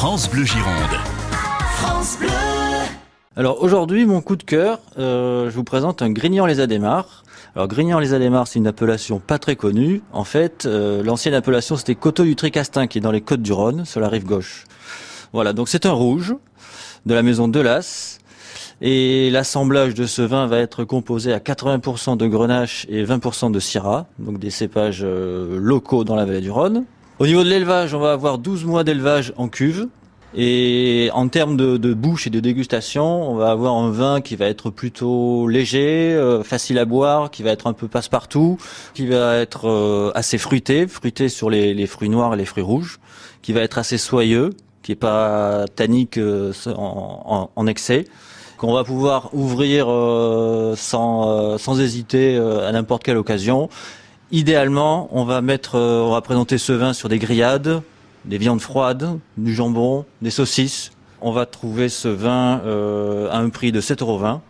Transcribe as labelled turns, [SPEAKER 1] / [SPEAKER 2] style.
[SPEAKER 1] France Bleu Gironde.
[SPEAKER 2] France Bleu.
[SPEAKER 3] Alors aujourd'hui, mon coup de cœur, euh, je vous présente un Grignan les Adémars. Alors Grignan les Adémars, c'est une appellation pas très connue. En fait, euh, l'ancienne appellation c'était Coteau du Tricastin, qui est dans les Côtes du Rhône, sur la rive gauche. Voilà, donc c'est un rouge de la maison Delas. Et l'assemblage de ce vin va être composé à 80% de grenache et 20% de syrah, donc des cépages euh, locaux dans la vallée du Rhône. Au niveau de l'élevage, on va avoir 12 mois d'élevage en cuve. Et en termes de, bouche et de dégustation, on va avoir un vin qui va être plutôt léger, euh, facile à boire, qui va être un peu passe-partout, qui va être euh, assez fruité, fruité sur les, fruits noirs et les fruits rouges, qui va être assez soyeux, qui est pas tannique euh, en, en, en, excès, qu'on va pouvoir ouvrir sans, sans hésiter à n'importe quelle occasion. Idéalement, on va mettre, on va présenter ce vin sur des grillades, des viandes froides, du jambon, des saucisses. On va trouver ce vin euh, à un prix de 7,20 euros.